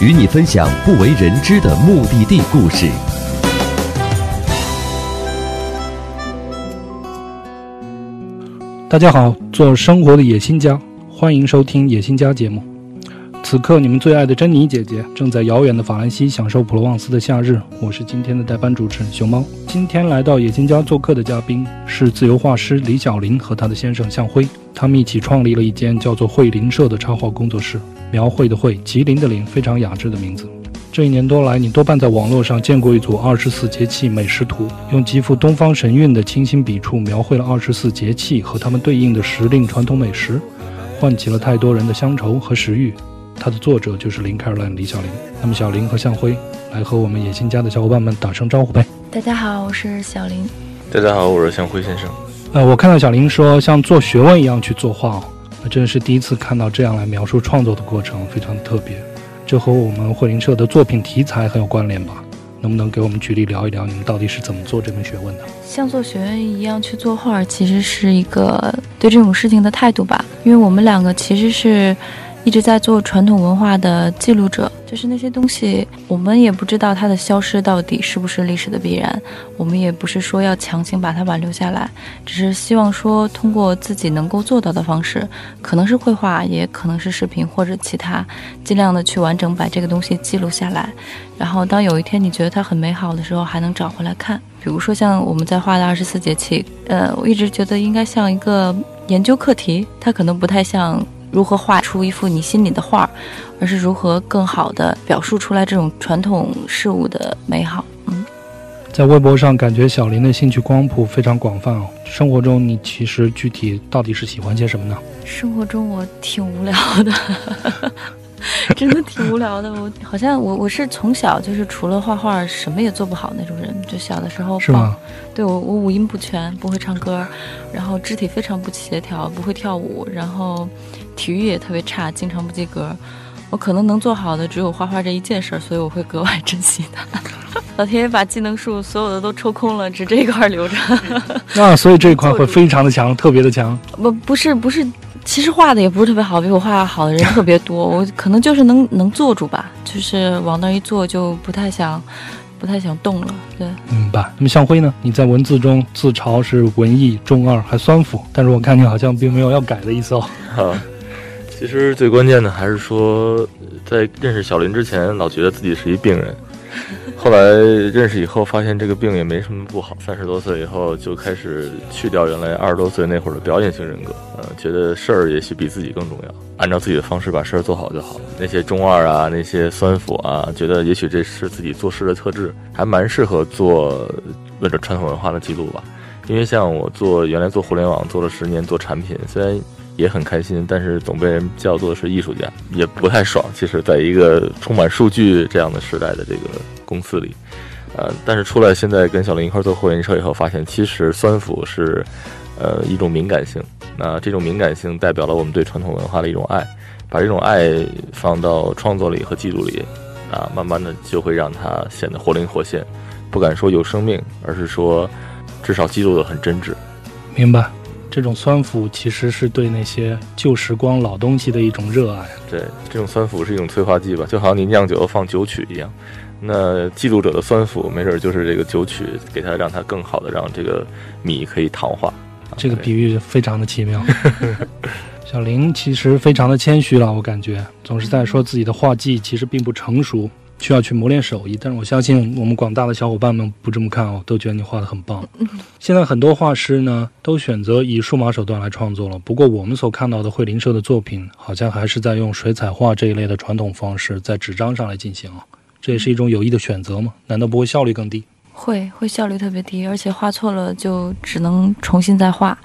与你分享不为人知的目的地故事。大家好，做生活的野心家，欢迎收听野心家节目。此刻，你们最爱的珍妮姐姐正在遥远的法兰西享受普罗旺斯的夏日。我是今天的代班主持人熊猫。今天来到野心家做客的嘉宾是自由画师李小林和他的先生向辉，他们一起创立了一间叫做绘林社的插画工作室。描绘的绘，吉林的林，非常雅致的名字。这一年多来，你多半在网络上见过一组二十四节气美食图，用极富东方神韵的清新笔触描绘了二十四节气和它们对应的时令传统美食，唤起了太多人的乡愁和食欲。它的作者就是林凯尔兰李小林。那么，小林和向辉来和我们野心家的小伙伴们打声招呼呗。大家好，我是小林。大家好，我是向辉先生。呃，我看到小林说像做学问一样去作画哦，那真是第一次看到这样来描述创作的过程，非常特别。这和我们绘林社的作品题材很有关联吧？能不能给我们举例聊一聊你们到底是怎么做这门学问的？像做学问一样去作画，其实是一个对这种事情的态度吧。因为我们两个其实是一直在做传统文化的记录者，就是那些东西，我们也不知道它的消失到底是不是历史的必然，我们也不是说要强行把它挽留下来，只是希望说通过自己能够做到的方式，可能是绘画，也可能是视频或者其他，尽量的去完整把这个东西记录下来。然后当有一天你觉得它很美好的时候，还能找回来看。比如说像我们在画的二十四节气，呃，我一直觉得应该像一个研究课题，它可能不太像如何画出一幅你心里的画，而是如何更好的表述出来这种传统事物的美好。嗯，在微博上感觉小林的兴趣光谱非常广泛哦。生活中你其实具体到底是喜欢些什么呢？生活中我挺无聊的，真的挺无聊的。我好像我我是从小就是除了画画什么也做不好那种人，就小的时候是吗？对我我五音不全，不会唱歌，然后肢体非常不协调，不会跳舞，然后体育也特别差，经常不及格。我可能能做好的只有画画这一件事儿，所以我会格外珍惜它。老天爷把技能树所有的都抽空了，只这一块留着。那所以这一块会 非常的强，特别的强。不不是不是，其实画的也不是特别好，比我画好的人特别多。我可能就是能能坐住吧，就是往那儿一坐就不太想。不太想动了，对，明白。那么向辉呢？你在文字中自嘲是文艺中二还酸腐，但是我看你好像并没有要改的意思哦。其实最关键的还是说，在认识小林之前，老觉得自己是一病人，后来认识以后，发现这个病也没什么不好。三十多岁以后，就开始去掉原来二十多岁那会儿的表演型人格，呃，觉得事儿也许比自己更重要。按照自己的方式把事儿做好就好了。那些中二啊，那些酸腐啊，觉得也许这是自己做事的特质，还蛮适合做为了传统文化的记录吧。因为像我做原来做互联网做了十年做产品，虽然也很开心，但是总被人叫做是艺术家，也不太爽。其实，在一个充满数据这样的时代的这个公司里，呃，但是出来现在跟小林一块做会员车以后，发现其实酸腐是呃一种敏感性。那这种敏感性代表了我们对传统文化的一种爱，把这种爱放到创作里和记录里，啊，慢慢的就会让它显得活灵活现。不敢说有生命，而是说至少记录的很真挚。明白，这种酸腐其实是对那些旧时光老东西的一种热爱。对，这种酸腐是一种催化剂吧，就好像你酿酒放酒曲一样。那记录者的酸腐，没准就是这个酒曲，给它让它更好的让这个米可以糖化。这个比喻非常的奇妙。小林其实非常的谦虚了，我感觉总是在说自己的画技其实并不成熟，需要去磨练手艺。但是我相信我们广大的小伙伴们不这么看哦，都觉得你画的很棒。现在很多画师呢都选择以数码手段来创作了，不过我们所看到的绘灵社的作品，好像还是在用水彩画这一类的传统方式在纸张上来进行哦。这也是一种有益的选择吗？难道不会效率更低？会会效率特别低，而且画错了就只能重新再画。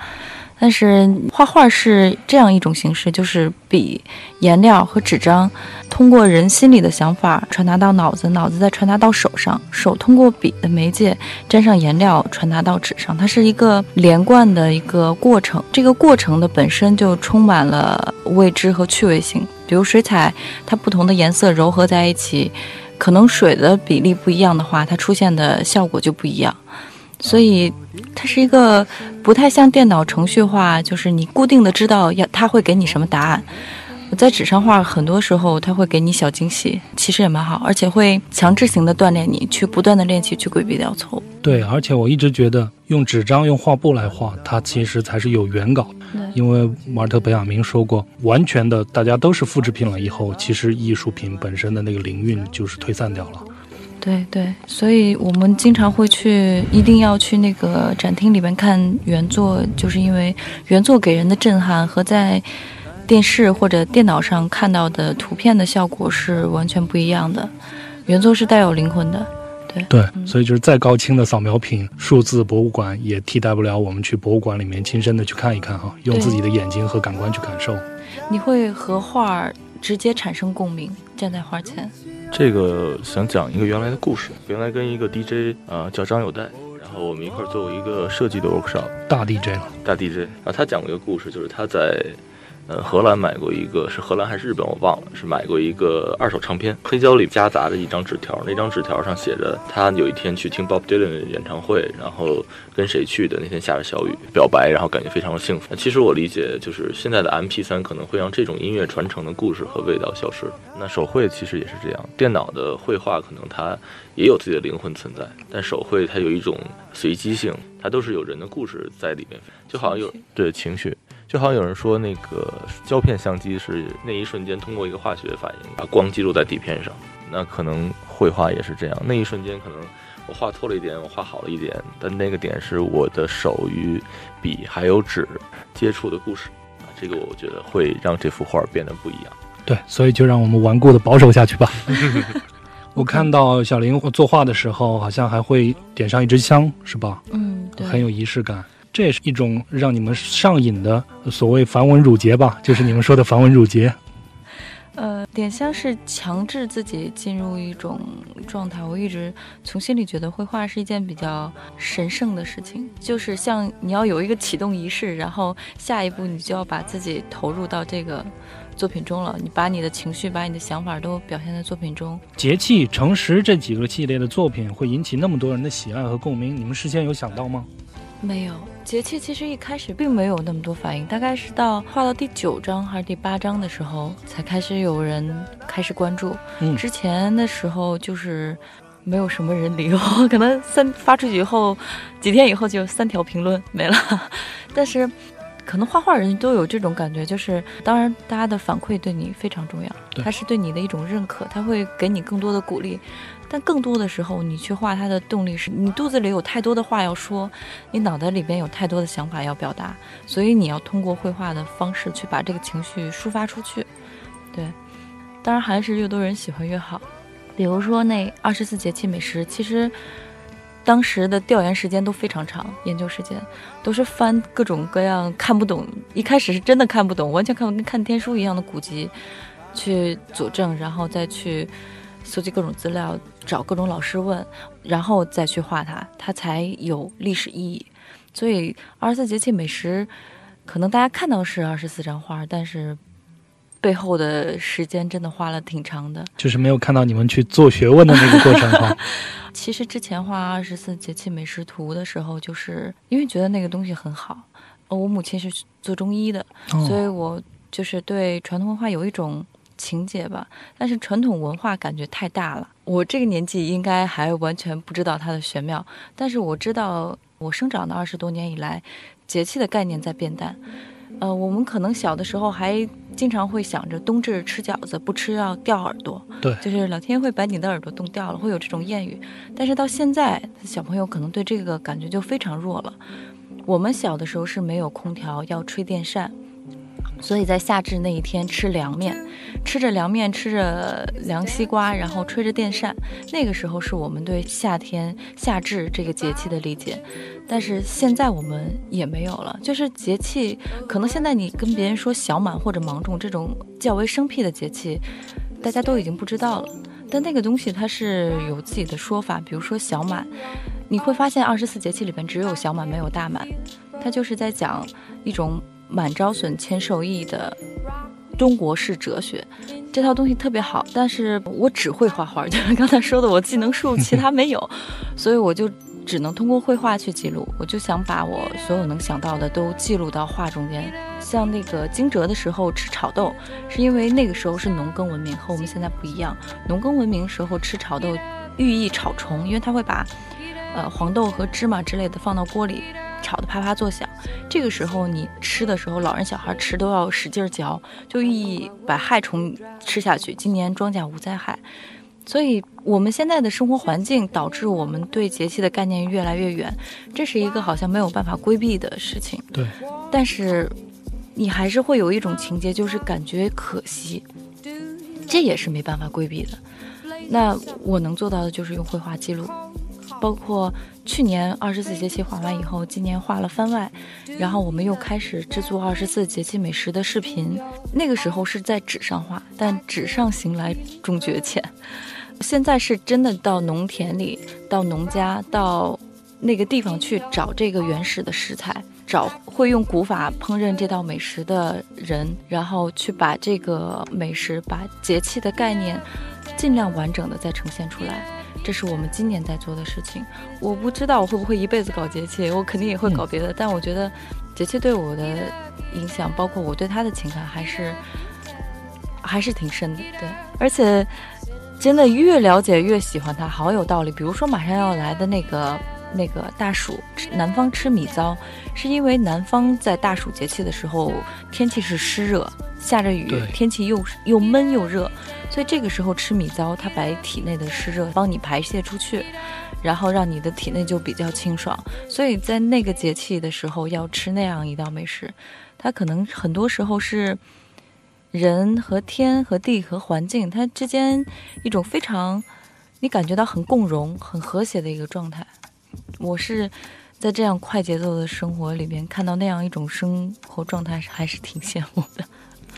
但是画画是这样一种形式，就是笔、颜料和纸张通过人心里的想法传达到脑子，脑子再传达到手上，手通过笔的媒介沾上颜料传达到纸上，它是一个连贯的一个过程。这个过程的本身就充满了未知和趣味性。比如水彩，它不同的颜色糅合在一起，可能水的比例不一样的话，它出现的效果就不一样。所以，它是一个不太像电脑程序化，就是你固定的知道要它会给你什么答案。我在纸上画，很多时候它会给你小惊喜，其实也蛮好，而且会强制性的锻炼你去不断的练习，去规避掉错误。对，而且我一直觉得用纸张、用画布来画，它其实才是有原稿。因为马尔特·本雅明说过，完全的大家都是复制品了以后，其实艺术品本身的那个灵韵就是退散掉了。对对，所以我们经常会去，一定要去那个展厅里面看原作，就是因为原作给人的震撼和在电视或者电脑上看到的图片的效果是完全不一样的。原作是带有灵魂的，对对，所以就是再高清的扫描品、数字博物馆也替代不了我们去博物馆里面亲身的去看一看哈，用自己的眼睛和感官去感受。你会和画直接产生共鸣，站在花前。这个想讲一个原来的故事。原来跟一个 DJ 啊叫张友代，然后我们一块儿做过一个设计的 workshop。大 DJ 了，大 DJ 啊，他讲过一个故事，就是他在。呃，荷兰买过一个，是荷兰还是日本，我忘了。是买过一个二手唱片，黑胶里夹杂着一张纸条，那张纸条上写着他有一天去听 Bob Dylan 的演唱会，然后跟谁去的，那天下着小雨，表白，然后感觉非常的幸福。其实我理解，就是现在的 MP3 可能会让这种音乐传承的故事和味道消失。那手绘其实也是这样，电脑的绘画可能它也有自己的灵魂存在，但手绘它有一种随机性，它都是有人的故事在里面，就好像有对情绪。就好像有人说，那个胶片相机是那一瞬间通过一个化学反应把光记录在底片上，那可能绘画也是这样。那一瞬间可能我画错了一点，我画好了一点，但那个点是我的手与笔还有纸接触的故事啊，这个我觉得会让这幅画变得不一样。对，所以就让我们顽固的保守下去吧。我看到小林作画的时候，好像还会点上一支香，是吧？嗯，对，很有仪式感。这也是一种让你们上瘾的所谓繁文缛节吧，就是你们说的繁文缛节。呃，点香是强制自己进入一种状态。我一直从心里觉得绘画是一件比较神圣的事情，就是像你要有一个启动仪式，然后下一步你就要把自己投入到这个作品中了。你把你的情绪、把你的想法都表现在作品中。节气、诚实这几个系列的作品会引起那么多人的喜爱和共鸣，你们事先有想到吗？没有。节气其实一开始并没有那么多反应，大概是到画到第九章还是第八章的时候，才开始有人开始关注。嗯，之前的时候就是没有什么人理我，可能三发出去以后，几天以后就三条评论没了。但是，可能画画人都有这种感觉，就是当然大家的反馈对你非常重要，他是对你的一种认可，他会给你更多的鼓励。但更多的时候，你去画它的动力是你肚子里有太多的话要说，你脑袋里边有太多的想法要表达，所以你要通过绘画的方式去把这个情绪抒发出去。对，当然还是越多人喜欢越好。比如说那二十四节气美食，其实当时的调研时间都非常长，研究时间都是翻各种各样看不懂，一开始是真的看不懂，完全看跟看天书一样的古籍去佐证，然后再去。搜集各种资料，找各种老师问，然后再去画它，它才有历史意义。所以二十四节气美食，可能大家看到是二十四张画，但是背后的时间真的花了挺长的。就是没有看到你们去做学问的那个过程哈。其实之前画二十四节气美食图的时候，就是因为觉得那个东西很好。我母亲是做中医的，所以我就是对传统文化有一种。情节吧，但是传统文化感觉太大了。我这个年纪应该还完全不知道它的玄妙，但是我知道我生长的二十多年以来，节气的概念在变淡。呃，我们可能小的时候还经常会想着冬至吃饺子，不吃要掉耳朵，对，就是老天会把你的耳朵冻掉了，会有这种谚语。但是到现在，小朋友可能对这个感觉就非常弱了。我们小的时候是没有空调，要吹电扇。所以在夏至那一天吃凉面，吃着凉面，吃着凉西瓜，然后吹着电扇，那个时候是我们对夏天夏至这个节气的理解。但是现在我们也没有了，就是节气，可能现在你跟别人说小满或者芒种这种较为生僻的节气，大家都已经不知道了。但那个东西它是有自己的说法，比如说小满，你会发现二十四节气里边只有小满没有大满，它就是在讲一种。满招损，谦受益的中国式哲学，这套东西特别好。但是我只会画画，就是刚才说的，我技能树，其他没有，所以我就只能通过绘画去记录。我就想把我所有能想到的都记录到画中间。像那个惊蛰的时候吃炒豆，是因为那个时候是农耕文明，和我们现在不一样。农耕文明时候吃炒豆，寓意炒虫，因为它会把呃黄豆和芝麻之类的放到锅里。炒得啪啪作响，这个时候你吃的时候，老人小孩吃都要使劲嚼，就寓意把害虫吃下去，今年庄稼无灾害。所以，我们现在的生活环境导致我们对节气的概念越来越远，这是一个好像没有办法规避的事情。对，但是你还是会有一种情节，就是感觉可惜，这也是没办法规避的。那我能做到的就是用绘画记录。包括去年二十四节气画完以后，今年画了番外，然后我们又开始制作二十四节气美食的视频。那个时候是在纸上画，但纸上行来终觉浅。现在是真的到农田里，到农家，到那个地方去找这个原始的食材，找会用古法烹饪这道美食的人，然后去把这个美食、把节气的概念，尽量完整的再呈现出来。这是我们今年在做的事情。我不知道我会不会一辈子搞节气，我肯定也会搞别的。但我觉得节气对我的影响，包括我对他的情感，还是还是挺深的。对，而且真的越了解越喜欢他，好有道理。比如说马上要来的那个那个大暑，南方吃米糟，是因为南方在大暑节气的时候天气是湿热。下着雨，天气又又闷又热，所以这个时候吃米糟，它把体内的湿热帮你排泄出去，然后让你的体内就比较清爽。所以在那个节气的时候要吃那样一道美食，它可能很多时候是人和天和地和环境它之间一种非常你感觉到很共融、很和谐的一个状态。我是在这样快节奏的生活里边看到那样一种生活状态，还是挺羡慕的。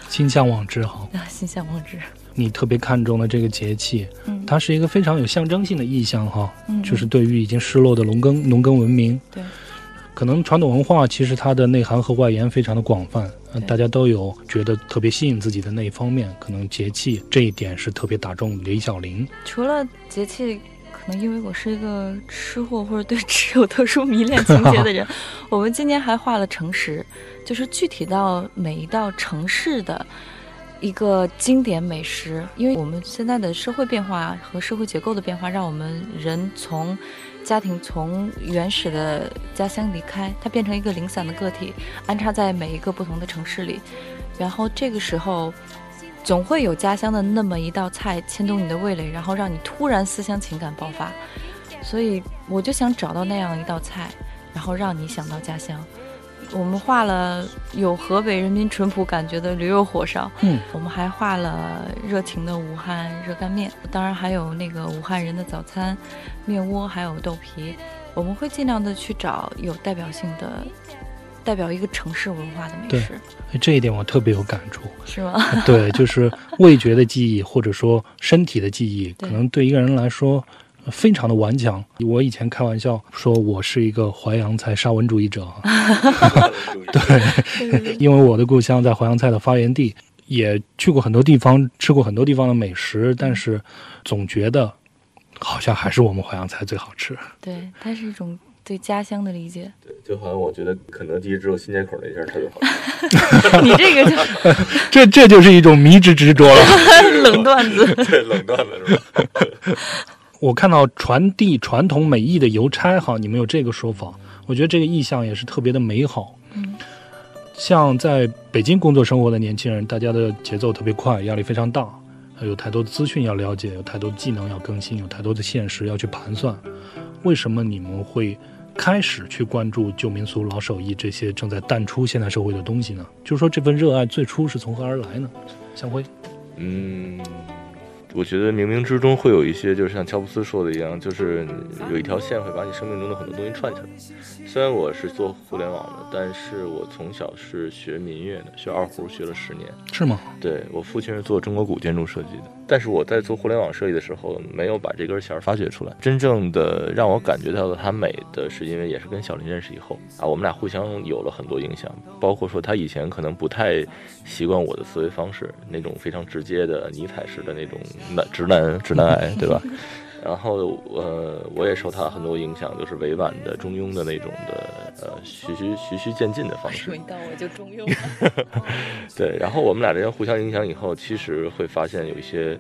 心向往之哈，心向往之。你特别看重的这个节气，嗯，它是一个非常有象征性的意象哈，嗯，就是对于已经失落的农耕农耕文明，对，可能传统文化其实它的内涵和外延非常的广泛，大家都有觉得特别吸引自己的那一方面，可能节气这一点是特别打中李小玲。除了节气。可能因为我是一个吃货或者对吃有特殊迷恋情节的人，我们今年还画了城市，就是具体到每一道城市的一个经典美食。因为我们现在的社会变化和社会结构的变化，让我们人从家庭从原始的家乡离开，它变成一个零散的个体，安插在每一个不同的城市里，然后这个时候。总会有家乡的那么一道菜牵动你的味蕾，然后让你突然思乡情感爆发。所以我就想找到那样一道菜，然后让你想到家乡。我们画了有河北人民淳朴感觉的驴肉火烧，嗯，我们还画了热情的武汉热干面，当然还有那个武汉人的早餐，面窝还有豆皮。我们会尽量的去找有代表性的。代表一个城市文化的美食，这一点我特别有感触，是吗？对，就是味觉的记忆，或者说身体的记忆，可能对一个人来说非常的顽强。我以前开玩笑说，我是一个淮扬菜沙文主义者，对，因为我的故乡在淮扬菜的发源地，也去过很多地方，吃过很多地方的美食，但是总觉得好像还是我们淮扬菜最好吃。对，它是一种。对家乡的理解，对，就好像我觉得肯德基只有新街口那家特别好。你这个就，这这就是一种迷之执着了。冷段子，对，冷段子是吧？我看到传递传统美意的邮差，哈，你们有这个说法，我觉得这个意象也是特别的美好。嗯，像在北京工作生活的年轻人，大家的节奏特别快，压力非常大，有太多的资讯要了解，有太多技能要更新，有太多的现实要去盘算。为什么你们会？开始去关注旧民俗、老手艺这些正在淡出现代社会的东西呢？就是说，这份热爱最初是从何而来呢？向辉，嗯，我觉得冥冥之中会有一些，就是像乔布斯说的一样，就是有一条线会把你生命中的很多东西串起来。虽然我是做互联网的，但是我从小是学民乐的，学二胡学了十年。是吗？对我父亲是做中国古建筑设计的，但是我在做互联网设计的时候，没有把这根弦发掘出来。真正的让我感觉到的它美的是，因为也是跟小林认识以后啊，我们俩互相有了很多影响，包括说他以前可能不太习惯我的思维方式，那种非常直接的尼采式的那种男直男直男癌，对吧？然后呃，我也受他很多影响，就是委婉的、中庸的那种的，呃，循序循序渐进的方式。到我就中用。对，然后我们俩之间互相影响以后，其实会发现有一些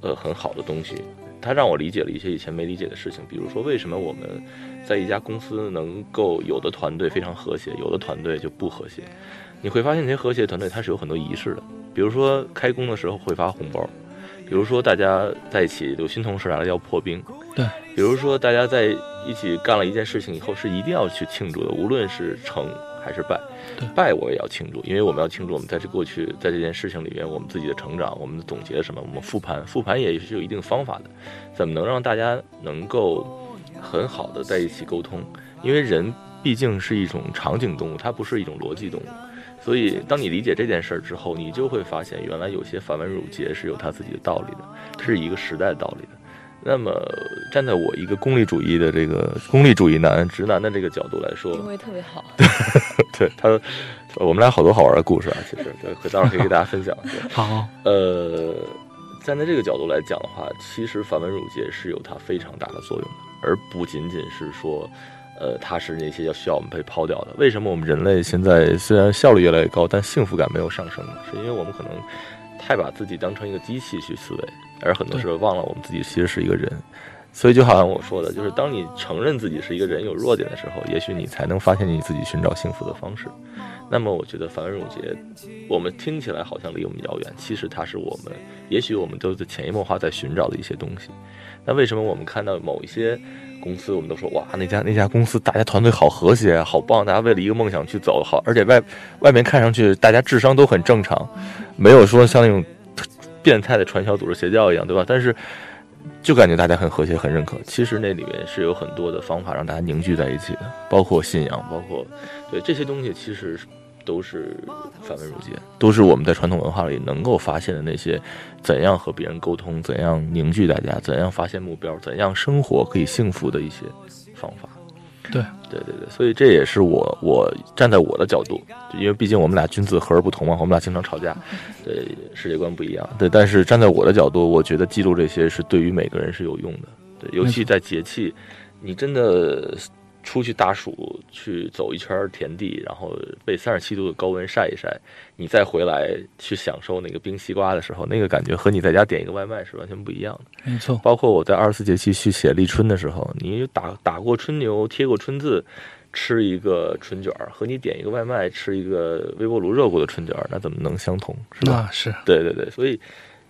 呃很好的东西。他让我理解了一些以前没理解的事情，比如说为什么我们在一家公司能够有的团队非常和谐，有的团队就不和谐。你会发现那些和谐团队它是有很多仪式的，比如说开工的时候会发红包，比如说大家在一起有新同事来了要破冰，对，比如说大家在一起干了一件事情以后是一定要去庆祝的，无论是成还是败。对，败我也要庆祝，因为我们要庆祝我们在这过去在这件事情里面我们自己的成长，我们总结了什么，我们复盘，复盘也是有一定方法的，怎么能让大家能够很好的在一起沟通？因为人毕竟是一种场景动物，它不是一种逻辑动物。所以，当你理解这件事儿之后，你就会发现，原来有些繁文缛节是有它自己的道理的，是一个时代道理的。那么，站在我一个功利主义的这个功利主义男、直男的这个角度来说，定位特别好。对他，我们俩好多好玩的故事啊，其实对，待会儿可以给大家分享。对好，呃，站在这个角度来讲的话，其实繁文缛节是有它非常大的作用的，而不仅仅是说，呃，它是那些要需要我们被抛掉的。为什么我们人类现在虽然效率越来越高，但幸福感没有上升呢？是因为我们可能太把自己当成一个机器去思维，而很多时候忘了我们自己其实是一个人。所以就好像我说的，就是当你承认自己是一个人有弱点的时候，也许你才能发现你自己寻找幸福的方式。那么我觉得繁文缛节，我们听起来好像离我们遥远，其实它是我们，也许我们都在潜移默化在寻找的一些东西。那为什么我们看到某一些公司，我们都说哇，那家那家公司大家团队好和谐，好棒，大家为了一个梦想去走，好，而且外外面看上去大家智商都很正常，没有说像那种变态的传销组织邪教一样，对吧？但是就感觉大家很和谐，很认可。其实那里面是有很多的方法让大家凝聚在一起的，包括信仰，包括对这些东西，其实都是繁文缛节，都是我们在传统文化里能够发现的那些怎样和别人沟通，怎样凝聚大家，怎样发现目标，怎样生活可以幸福的一些方法。对。对对对，所以这也是我我站在我的角度，因为毕竟我们俩君子和而不同嘛，我们俩经常吵架，对世界观不一样，对，但是站在我的角度，我觉得记录这些是对于每个人是有用的，对，尤其在节气，你真的出去大暑去走一圈田地，然后被三十七度的高温晒一晒，你再回来去享受那个冰西瓜的时候，那个感觉和你在家点一个外卖是完全不一样的。没错，包括我在二十四节气去写立春的时候，你打打过春牛，贴过春字，吃一个春卷儿，和你点一个外卖吃一个微波炉热过的春卷儿，那怎么能相同？是吧？那是对对对，所以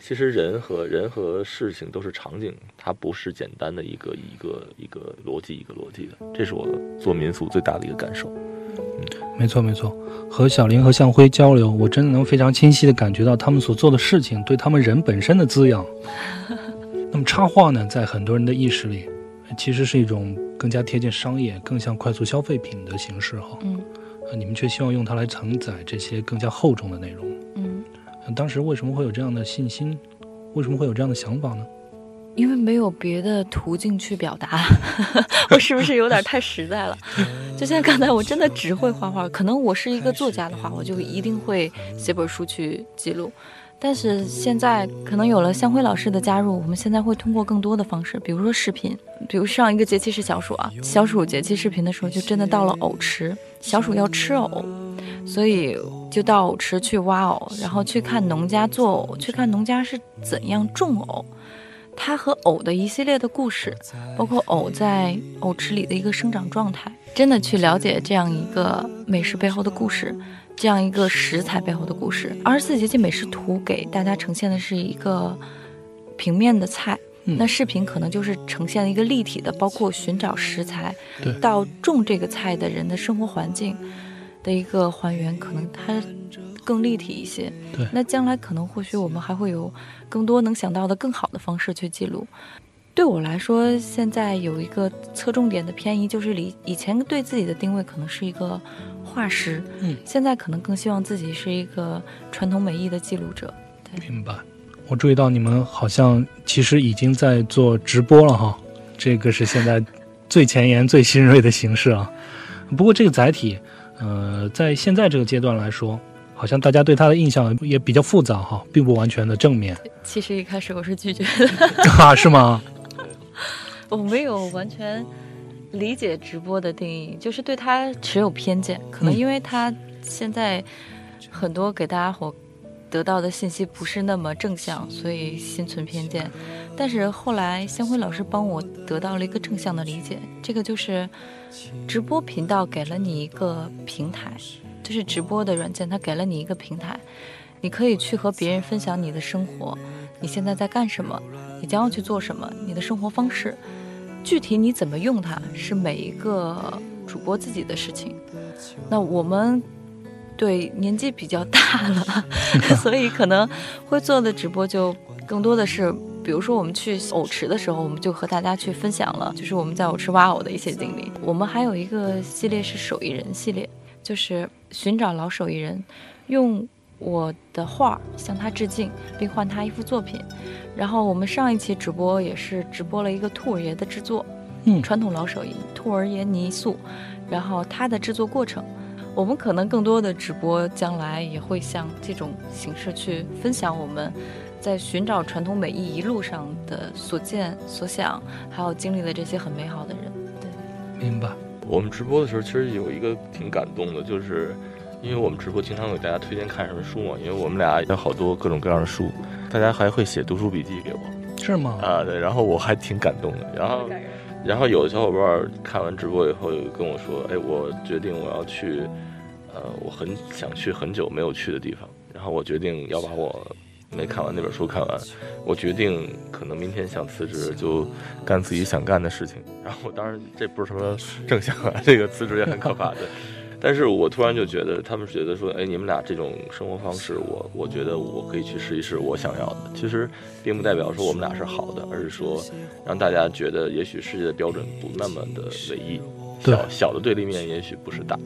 其实人和人和事情都是场景，它不是简单的一个一个一个逻辑一个逻辑的，这是我做民俗最大的一个感受。没错没错。和小林和向辉交流，我真的能非常清晰的感觉到他们所做的事情对他们人本身的滋养。那么插画呢，在很多人的意识里，其实是一种更加贴近商业、更像快速消费品的形式哈。嗯呃你们却希望用它来承载这些更加厚重的内容。当时为什么会有这样的信心？为什么会有这样的想法呢？因为没有别的途径去表达，我是不是有点太实在了？就像刚才我真的只会画画，可能我是一个作家的话，我就一定会写本书去记录。但是现在可能有了向辉老师的加入，我们现在会通过更多的方式，比如说视频，比如上一个节气是小暑啊，小暑节气视频的时候，就真的到了藕池，小鼠要吃藕，所以就到藕池去挖藕，然后去看农家做藕，去看农家是怎样种藕。它和藕的一系列的故事，包括藕在藕池里的一个生长状态，真的去了解这样一个美食背后的故事，这样一个食材背后的故事。二十四节气美食图给大家呈现的是一个平面的菜，那视频可能就是呈现了一个立体的，包括寻找食材对到种这个菜的人的生活环境的一个还原，可能它更立体一些。对那将来可能或许我们还会有更多能想到的更好的方式去记录。对我来说，现在有一个侧重点的偏移，就是以以前对自己的定位可能是一个画师，嗯，现在可能更希望自己是一个传统美艺的记录者。明白。我注意到你们好像其实已经在做直播了哈，这个是现在最前沿、最新锐的形式啊。不过这个载体，呃，在现在这个阶段来说，好像大家对它的印象也比较复杂哈，并不完全的正面其实一开始我是拒绝的，啊，是吗？我没有完全理解直播的定义，就是对它持有偏见。可能嗯因为它现在很多给大家伙得到的信息不是那么正向，所以心存偏见。但是后来香辉老师帮我得到了一个正向的理解，这个就是直播频道给了你一个平台，就是直播的软件，它给了你一个平台，你可以去和别人分享你的生活，你现在在干什么，你将要去做什么，你的生活方式。具体你怎么用它，是每一个主播自己的事情。那我们对年纪比较大了，所以可能会做的直播就更多的是，比如说我们去藕池的时候，我们就和大家去分享了，就是我们在藕池挖藕的一些经历。我们还有一个系列是手艺人系列，就是寻找老手艺人，用我的画向他致敬，并换他一幅作品。然后我们上一期直播也是直播了一个兔儿爷的制作，嗯传统老手艺兔儿爷泥塑，然后它的制作过程。我们可能更多的直播将来也会像这种形式去分享我们在寻找传统美艺一路上的所见所想，还有经历的这些很美好的人。对，明白。我们直播的时候，其实有一个挺感动的，就是因为我们直播经常给大家推荐看什么书嘛，因为我们俩有好多各种各样的书，大家还会写读书笔记给我是吗？啊，对，然后我还挺感动的。然后，然后有的小伙伴看完直播以后，有跟我说，哎，我决定我要去，呃，我很想去很久没有去的地方，然后我决定要把我没看完那本书看完，我决定可能明天想辞职，就干自己想干的事情。然后当然这不是什么正向啊，这个辞职也很可怕的。但是我突然就觉得，他们觉得说，哎，你们俩这种生活方式，我我觉得我可以去试一试我想要的。其实，并不代表说我们俩是好的，而是说让大家觉得，也许世界的标准不那么的唯一，小小的对立面也许不是大，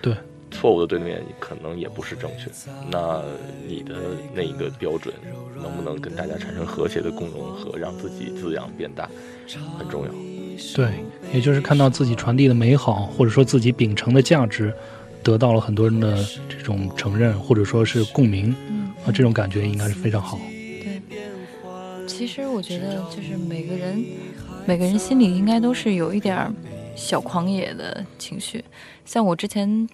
对，错误的对立面可能也不是正确。那你的那一个标准，能不能跟大家产生和谐的共融和让自己滋养变大，很重要。对，也就是看到自己传递的美好，或者说自己秉承的价值，得到了很多人的这种承认，或者说是共鸣嗯，啊，这种感觉应该是非常好。对。其实我觉得，就是每个人，每个人心里应该都是有一点儿小狂野的情绪。像我之前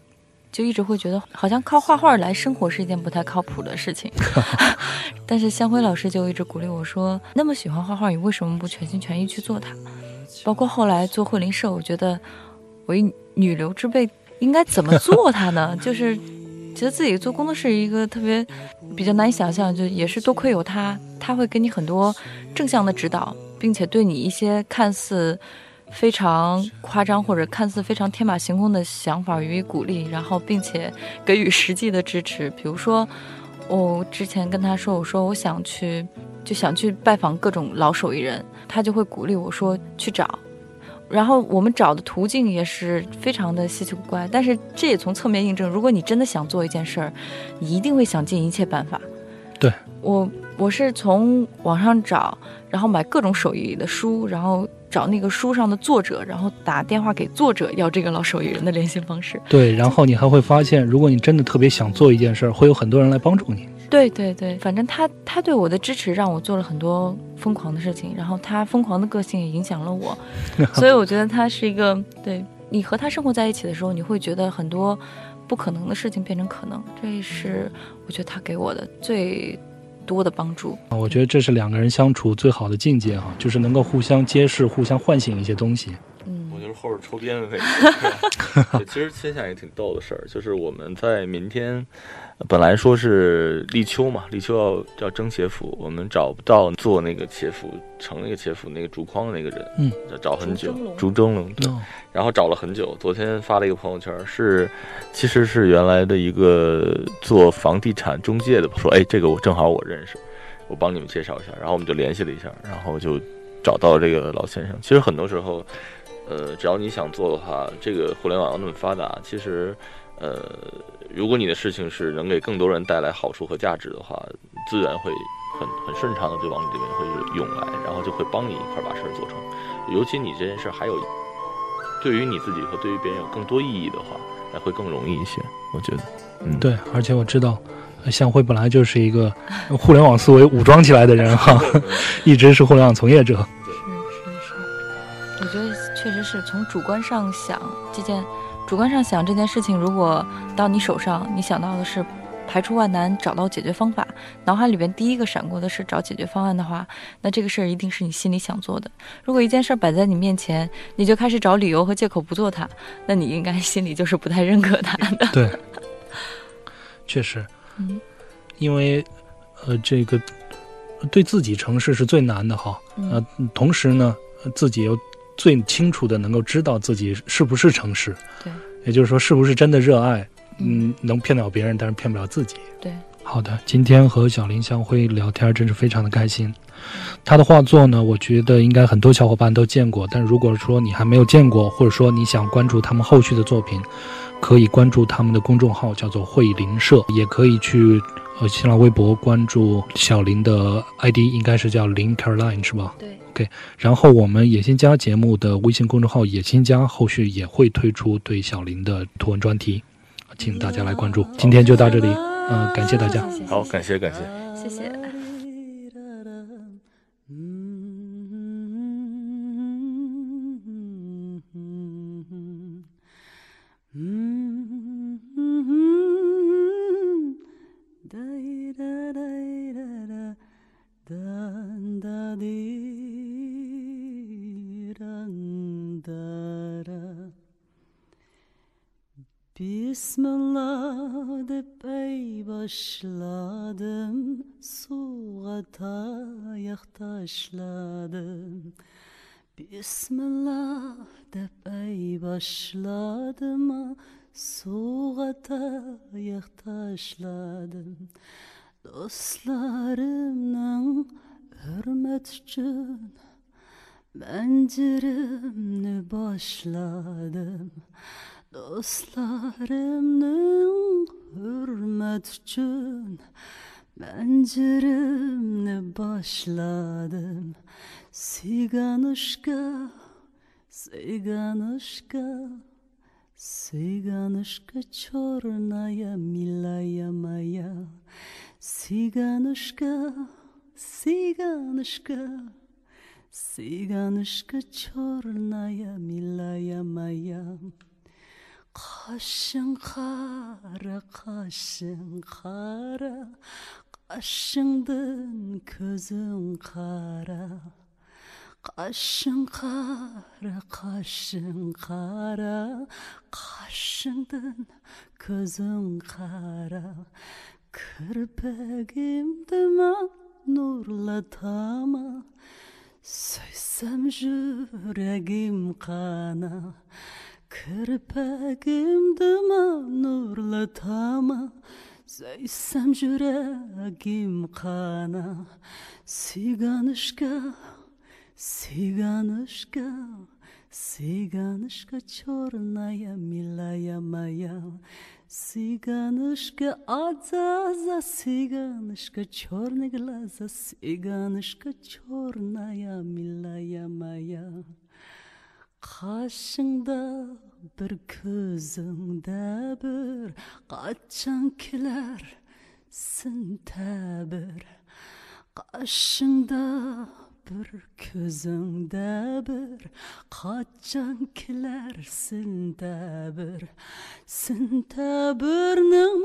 就一直会觉得，好像靠画画来生活是一件不太靠谱的事情。但是香辉老师就一直鼓励我说：“那么喜欢画画，你为什么不全心全意去做它？”包括后来做惠灵社，我觉得我一女流之辈应该怎么做它呢？就是觉得自己做工作室一个特别比较难以想象，就也是多亏有他，他会给你很多正向的指导，并且对你一些看似非常夸张或者看似非常天马行空的想法予以鼓励，然后并且给予实际的支持。比如说，我之前跟他说，我说我想去，就想去拜访各种老手艺人，他就会鼓励我说去找。然后我们找的途径也是非常的稀奇古怪，但是这也从侧面印证，如果你真的想做一件事儿，你一定会想尽一切办法。对我，我是从网上找，然后买各种手艺的书，然后找那个书上的作者，然后打电话给作者要这个老手艺人的联系方式。对，然后你还会发现，如果你真的特别想做一件事儿，会有很多人来帮助你。对对对，反正他他对我的支持让我做了很多疯狂的事情，然后他疯狂的个性也影响了我，所以我觉得他是一个对你和他生活在一起的时候，你会觉得很多不可能的事情变成可能，这是我觉得他给我的最多的帮助。啊我觉得这是两个人相处最好的境界哈、就是能够互相揭示、互相唤醒一些东西。后边抽鞭的那个。其实先想也挺逗的事儿，就是我们在明天本来说是立秋嘛，立秋要要征茄府，我们找不到做那个茄府盛那个茄府那个竹筐的那个人，嗯，找很久竹蒸笼，对，然后找了很久，昨天发了一个朋友圈，是其实是原来的一个做房地产中介的，说哎，这个我正好我认识，我帮你们介绍一下，然后我们就联系了一下，然后就找到这个老先生。其实很多时候，呃，只要你想做的话，这个互联网那么发达，其实，呃，如果你的事情是能给更多人带来好处和价值的话，资源会很很顺畅的就往你这边会涌来，然后就会帮你一块儿把事儿做成。尤其你这件事儿还有对于你自己和对于别人有更多意义的话，那会更容易一些。我觉得，嗯，对，而且我知道，呃向辉本来就是一个互联网思维武装起来的人哈，一直是互联网从业者。确实是从主观上想这件，主观上想这件事情，如果到你手上，你想到的是排除万难找到解决方法，脑海里边第一个闪过的是找解决方案的话，那这个事儿一定是你心里想做的。如果一件事儿摆在你面前，你就开始找理由和借口不做它，那你应该心里就是不太认可它的。对，确实，嗯因为呃，这个对自己城市是最难的哈。呃嗯，，同时呢，呃自己又最清楚的能够知道自己是不是诚实，对也就是说，是不是真的热爱，嗯，能骗得了别人，但是骗不了自己。对，好的，今天和小林相辉聊天真是非常的开心。他的画作呢，我觉得应该很多小伙伴都见过，但如果说你还没有见过，或者说你想关注他们后续的作品，可以关注他们的公众号，叫做慧林社，也可以去呃新浪微博关注小林的 ID，应该是叫林 Caroline 是吧？对，然后我们野心家节目的微信公众号“野心家”后续也会推出对小林的图文专题，请大家来关注。今天就到这里，嗯、感谢大家。谢谢，好，感谢感谢。谢谢。Bismillah deyip ey başladım Suğa tayak taşladım. Bismillah deyip ey başladım Suğa tayak taşladım. Dostlarımdan hürmet için Bencirimni başladım. Dostlarımın hürmet için Benceremni başladım. Siganışka, siganışka Siganışka çornaya milaya maya Siganışka, siganışka Siganışka çornaya milaya maya Kaşın kara, kaşın kara. Kaşındın közün kara. Kaşın kara, kaşın kara. Kaşındın közün kara. Kırpegimdime nurlatama. Söysem yüreğim kana Kırpəqim duman nurlu tama Söysəm jürəqim qana Siganışka, siganışka Siganışka çornaya milaya maya. Siganışka адзаза, Сиганышка черный глаза, Сиганышка черная, милая моя. qoshingda bir ko'zingda bir qachon kelar sin tabir? Qarshingda bir ko'zingda bir qachon kelar sin tabir sin tabirning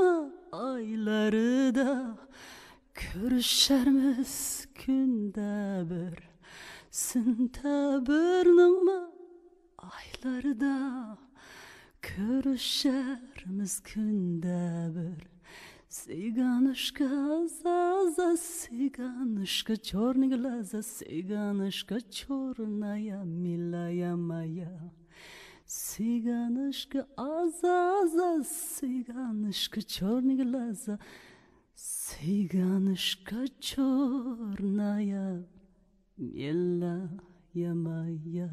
oylarida ko'risharmiz kunda bir? Sin nima aylarda Körüşermiz künde bir Siganushka zaza, siganushka черный глаза, siganushka черная, милая моя. Siganushka azazа, siganushka черный глаза, siganushka черная, милая Yamaya.